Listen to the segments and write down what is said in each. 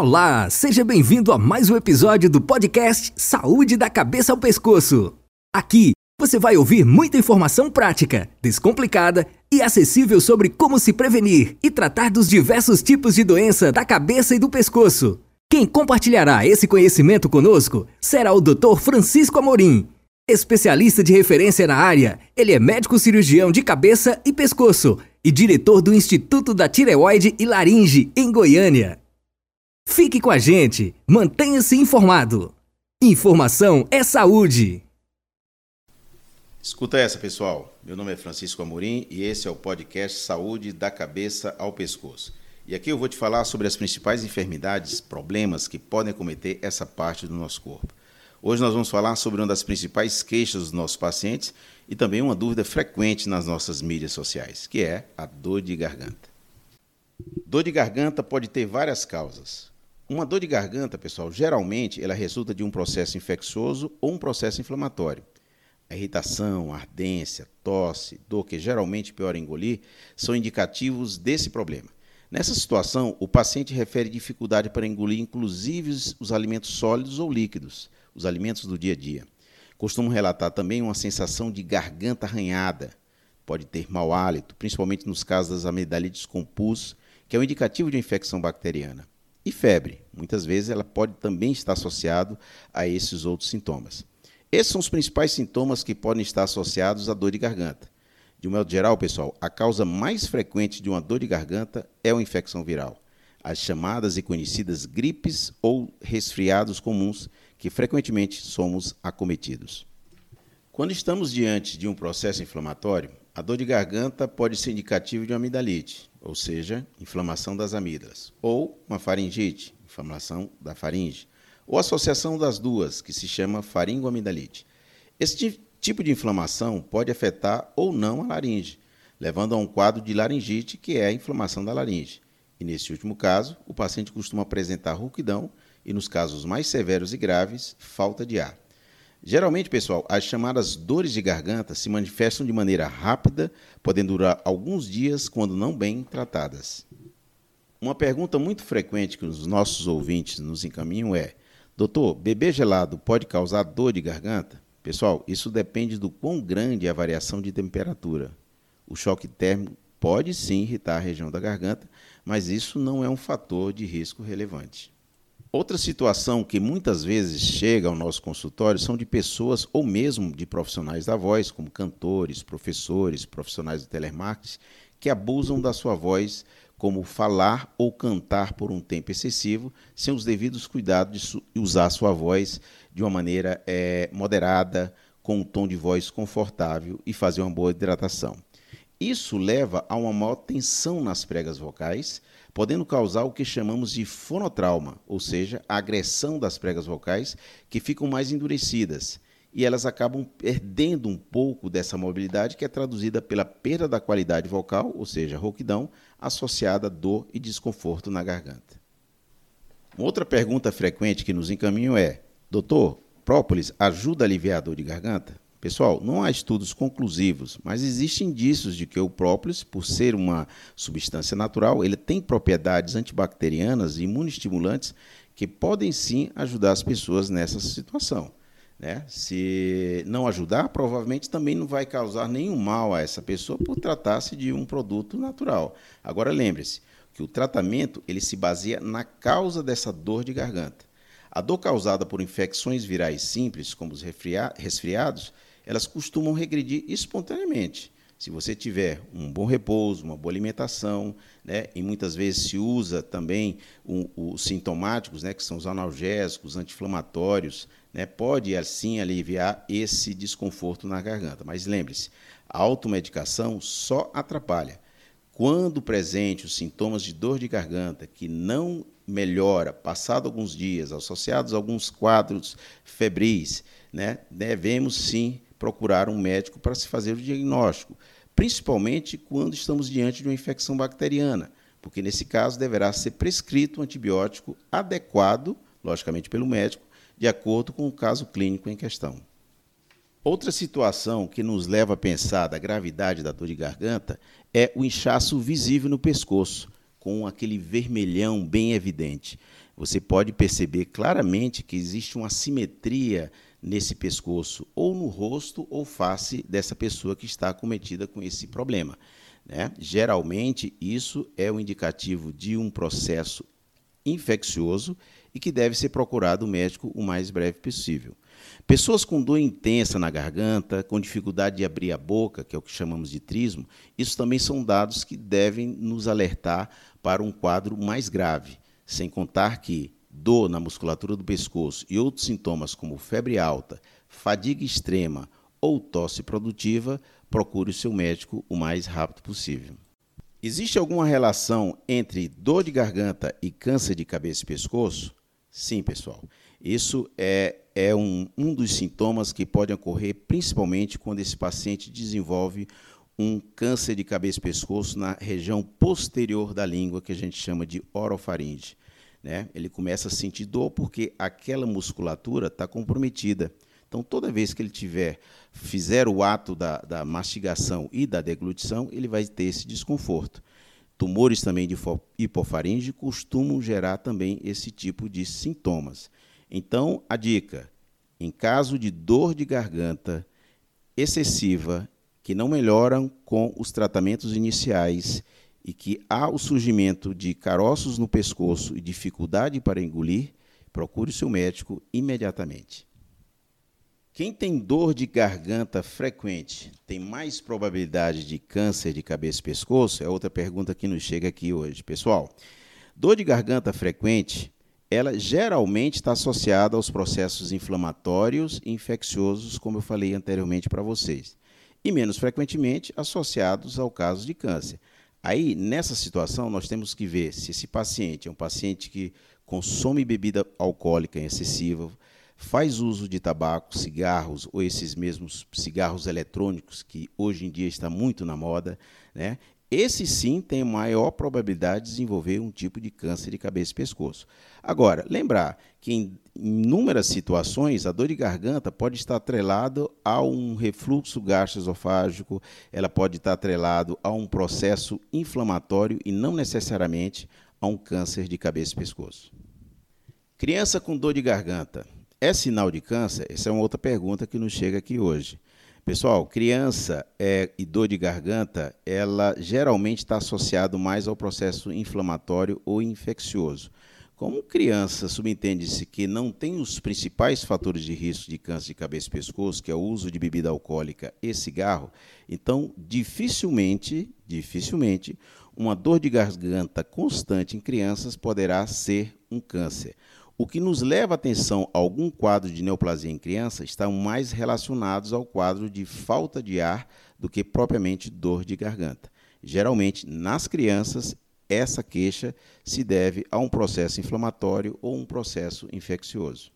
Olá, seja bem-vindo a mais um episódio do podcast Saúde da Cabeça ao Pescoço. Aqui você vai ouvir muita informação prática, descomplicada e acessível sobre como se prevenir e tratar dos diversos tipos de doença da cabeça e do pescoço. Quem compartilhará esse conhecimento conosco será o Dr. Francisco Amorim. Especialista de referência na área, ele é médico cirurgião de cabeça e pescoço e diretor do Instituto da Tireoide e Laringe, em Goiânia. Fique com a gente, mantenha-se informado. Informação é saúde. Escuta essa, pessoal. Meu nome é Francisco Amorim e esse é o podcast Saúde da Cabeça ao Pescoço. E aqui eu vou te falar sobre as principais enfermidades, problemas que podem cometer essa parte do nosso corpo. Hoje nós vamos falar sobre uma das principais queixas dos nossos pacientes e também uma dúvida frequente nas nossas mídias sociais, que é a dor de garganta. Dor de garganta pode ter várias causas. Uma dor de garganta, pessoal, geralmente ela resulta de um processo infeccioso ou um processo inflamatório. A irritação, a ardência, tosse, dor que geralmente pior engolir são indicativos desse problema. Nessa situação, o paciente refere dificuldade para engolir inclusive os alimentos sólidos ou líquidos, os alimentos do dia a dia. Costumam relatar também uma sensação de garganta arranhada. Pode ter mau hálito, principalmente nos casos das amidalites com pus, que é um indicativo de infecção bacteriana. E febre, muitas vezes ela pode também estar associado a esses outros sintomas. Esses são os principais sintomas que podem estar associados à dor de garganta. De um modo geral, pessoal, a causa mais frequente de uma dor de garganta é uma infecção viral. As chamadas e conhecidas gripes ou resfriados comuns, que frequentemente somos acometidos. Quando estamos diante de um processo inflamatório, a dor de garganta pode ser indicativo de uma amidalite, ou seja, inflamação das amígdalas, ou uma faringite, inflamação da faringe, ou associação das duas, que se chama faringoamidalite. Esse tipo de inflamação pode afetar ou não a laringe, levando a um quadro de laringite, que é a inflamação da laringe. E nesse último caso, o paciente costuma apresentar rouquidão e, nos casos mais severos e graves, falta de ar. Geralmente, pessoal, as chamadas dores de garganta se manifestam de maneira rápida, podendo durar alguns dias quando não bem tratadas. Uma pergunta muito frequente que os nossos ouvintes nos encaminham é: Doutor, beber gelado pode causar dor de garganta? Pessoal, isso depende do quão grande é a variação de temperatura. O choque térmico pode sim irritar a região da garganta, mas isso não é um fator de risco relevante. Outra situação que muitas vezes chega ao nosso consultório são de pessoas ou mesmo de profissionais da voz, como cantores, professores, profissionais do telemarketing, que abusam da sua voz, como falar ou cantar por um tempo excessivo, sem os devidos cuidados de usar a sua voz de uma maneira é, moderada, com um tom de voz confortável e fazer uma boa hidratação. Isso leva a uma maior tensão nas pregas vocais, podendo causar o que chamamos de fonotrauma, ou seja, a agressão das pregas vocais que ficam mais endurecidas e elas acabam perdendo um pouco dessa mobilidade que é traduzida pela perda da qualidade vocal, ou seja, rouquidão, associada a dor e desconforto na garganta. Uma outra pergunta frequente que nos encaminham é: Doutor, própolis ajuda a aliviar a dor de garganta? Pessoal, não há estudos conclusivos, mas existem indícios de que o própolis, por ser uma substância natural, ele tem propriedades antibacterianas e imunoestimulantes que podem sim ajudar as pessoas nessa situação. Né? Se não ajudar, provavelmente também não vai causar nenhum mal a essa pessoa por tratar-se de um produto natural. Agora lembre-se que o tratamento ele se baseia na causa dessa dor de garganta. A dor causada por infecções virais simples, como os resfriados, elas costumam regredir espontaneamente. Se você tiver um bom repouso, uma boa alimentação, né, e muitas vezes se usa também os sintomáticos, né, que são os analgésicos, anti-inflamatórios, né, pode assim aliviar esse desconforto na garganta. Mas lembre-se, a automedicação só atrapalha. Quando presente os sintomas de dor de garganta que não melhora, passado alguns dias, associados a alguns quadros febris, né, devemos sim procurar um médico para se fazer o diagnóstico, principalmente quando estamos diante de uma infecção bacteriana, porque nesse caso deverá ser prescrito um antibiótico adequado, logicamente pelo médico, de acordo com o caso clínico em questão. Outra situação que nos leva a pensar da gravidade da dor de garganta é o inchaço visível no pescoço, com aquele vermelhão bem evidente. você pode perceber claramente que existe uma simetria nesse pescoço, ou no rosto ou face dessa pessoa que está acometida com esse problema. Né? Geralmente, isso é um indicativo de um processo infeccioso e que deve ser procurado o médico o mais breve possível. Pessoas com dor intensa na garganta, com dificuldade de abrir a boca, que é o que chamamos de trismo, isso também são dados que devem nos alertar para um quadro mais grave, sem contar que dor na musculatura do pescoço e outros sintomas como febre alta, fadiga extrema ou tosse produtiva, procure o seu médico o mais rápido possível. Existe alguma relação entre dor de garganta e câncer de cabeça e pescoço? Sim, pessoal. Isso é, é um, um dos sintomas que podem ocorrer principalmente quando esse paciente desenvolve um câncer de cabeça e pescoço na região posterior da língua, que a gente chama de orofaringe. Né? Ele começa a sentir dor porque aquela musculatura está comprometida. Então, toda vez que ele tiver, fizer o ato da, da mastigação e da deglutição, ele vai ter esse desconforto. Tumores também de hipofaringe costumam gerar também esse tipo de sintomas. Então, a dica: em caso de dor de garganta excessiva, que não melhoram com os tratamentos iniciais e que há o surgimento de caroços no pescoço e dificuldade para engolir, procure o seu médico imediatamente. Quem tem dor de garganta frequente tem mais probabilidade de câncer de cabeça e pescoço? É outra pergunta que nos chega aqui hoje. Pessoal, dor de garganta frequente, ela geralmente está associada aos processos inflamatórios e infecciosos, como eu falei anteriormente para vocês, e menos frequentemente associados ao caso de câncer. Aí, nessa situação, nós temos que ver se esse paciente é um paciente que consome bebida alcoólica excessiva, faz uso de tabaco, cigarros ou esses mesmos cigarros eletrônicos que hoje em dia está muito na moda, né? Esse sim tem maior probabilidade de desenvolver um tipo de câncer de cabeça e pescoço. Agora, lembrar que em inúmeras situações a dor de garganta pode estar atrelado a um refluxo gastroesofágico, ela pode estar atrelado a um processo inflamatório e não necessariamente a um câncer de cabeça e pescoço. Criança com dor de garganta. É sinal de câncer? Essa é uma outra pergunta que nos chega aqui hoje. Pessoal, criança é, e dor de garganta, ela geralmente está associado mais ao processo inflamatório ou infeccioso. Como criança, subentende-se que não tem os principais fatores de risco de câncer de cabeça e pescoço, que é o uso de bebida alcoólica e cigarro, então dificilmente, dificilmente, uma dor de garganta constante em crianças poderá ser um câncer. O que nos leva a atenção a algum quadro de neoplasia em criança estão mais relacionados ao quadro de falta de ar do que propriamente dor de garganta. Geralmente, nas crianças, essa queixa se deve a um processo inflamatório ou um processo infeccioso.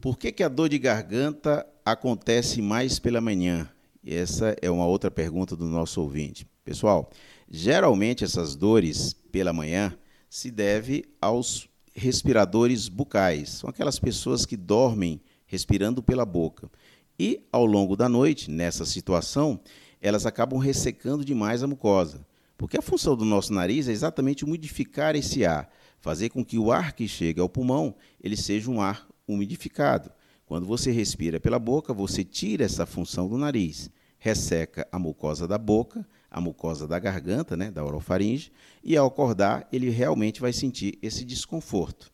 Por que, que a dor de garganta acontece mais pela manhã? Essa é uma outra pergunta do nosso ouvinte. Pessoal, geralmente essas dores pela manhã se deve aos respiradores bucais. São aquelas pessoas que dormem respirando pela boca. E ao longo da noite, nessa situação, elas acabam ressecando demais a mucosa. Porque a função do nosso nariz é exatamente umidificar esse ar, fazer com que o ar que chega ao pulmão, ele seja um ar umidificado. Quando você respira pela boca, você tira essa função do nariz, resseca a mucosa da boca, a mucosa da garganta, né, da orofaringe, e ao acordar ele realmente vai sentir esse desconforto.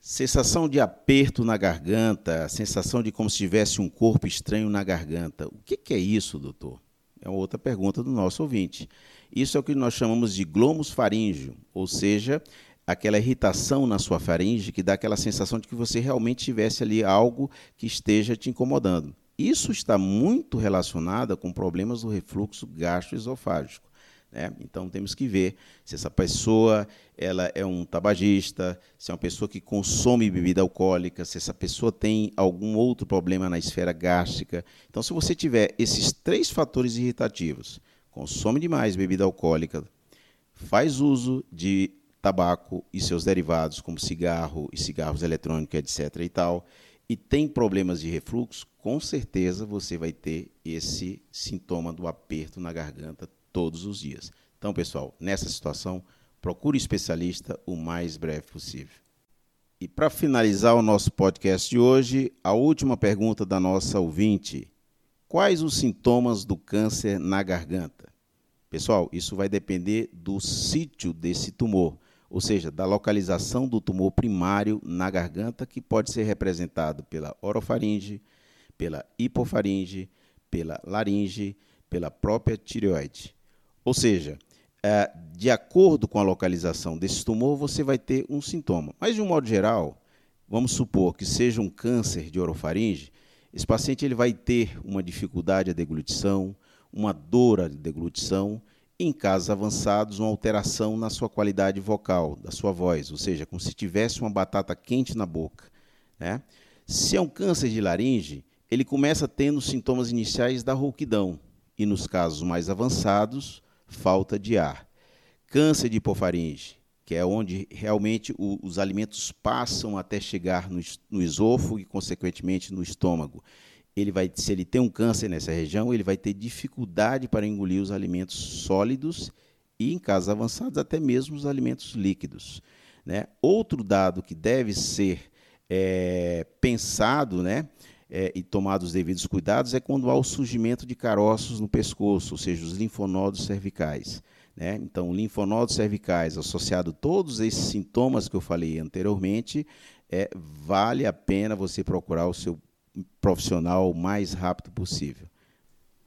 Sensação de aperto na garganta, sensação de como se tivesse um corpo estranho na garganta. O que, que é isso, doutor? É outra pergunta do nosso ouvinte. Isso é o que nós chamamos de glomus faríngeo, ou seja, aquela irritação na sua faringe que dá aquela sensação de que você realmente tivesse ali algo que esteja te incomodando. Isso está muito relacionado com problemas do refluxo gastroesofágico. Né? Então temos que ver se essa pessoa ela é um tabagista, se é uma pessoa que consome bebida alcoólica, se essa pessoa tem algum outro problema na esfera gástrica. Então, se você tiver esses três fatores irritativos, consome demais bebida alcoólica, faz uso de tabaco e seus derivados, como cigarro e cigarros eletrônicos, etc. e tal, e tem problemas de refluxo, com certeza você vai ter esse sintoma do aperto na garganta todos os dias. Então, pessoal, nessa situação, procure um especialista o mais breve possível. E para finalizar o nosso podcast de hoje, a última pergunta da nossa ouvinte: Quais os sintomas do câncer na garganta? Pessoal, isso vai depender do sítio desse tumor, ou seja, da localização do tumor primário na garganta, que pode ser representado pela orofaringe, pela hipofaringe, pela laringe, pela própria tireoide. Ou seja, é, de acordo com a localização desse tumor, você vai ter um sintoma. Mas, de um modo geral, vamos supor que seja um câncer de orofaringe, esse paciente ele vai ter uma dificuldade de deglutição, uma dor de deglutição, em casos avançados, uma alteração na sua qualidade vocal, da sua voz, ou seja, como se tivesse uma batata quente na boca. Né? Se é um câncer de laringe, ele começa tendo sintomas iniciais da rouquidão, e nos casos mais avançados, falta de ar. Câncer de hipofaringe, que é onde realmente o, os alimentos passam até chegar no, no esôfago e, consequentemente, no estômago. Ele vai, se ele tem um câncer nessa região, ele vai ter dificuldade para engolir os alimentos sólidos e, em casos avançados, até mesmo os alimentos líquidos. Né? Outro dado que deve ser é, pensado, né, é, e tomado os devidos cuidados é quando há o surgimento de caroços no pescoço, ou seja, os linfonodos cervicais. Né? Então, linfonodos cervicais associado a todos esses sintomas que eu falei anteriormente, é, vale a pena você procurar o seu profissional o mais rápido possível.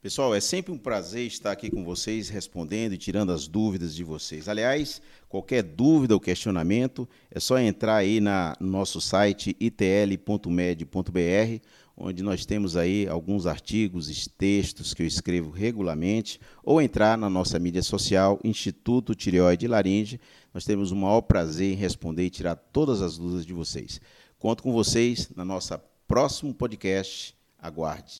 Pessoal, é sempre um prazer estar aqui com vocês, respondendo e tirando as dúvidas de vocês. Aliás, qualquer dúvida ou questionamento, é só entrar aí na, no nosso site itl.med.br onde nós temos aí alguns artigos, textos que eu escrevo regularmente, ou entrar na nossa mídia social, Instituto Tireoide e Laringe. Nós temos o maior prazer em responder e tirar todas as dúvidas de vocês. Conto com vocês na nossa próximo podcast. Aguarde.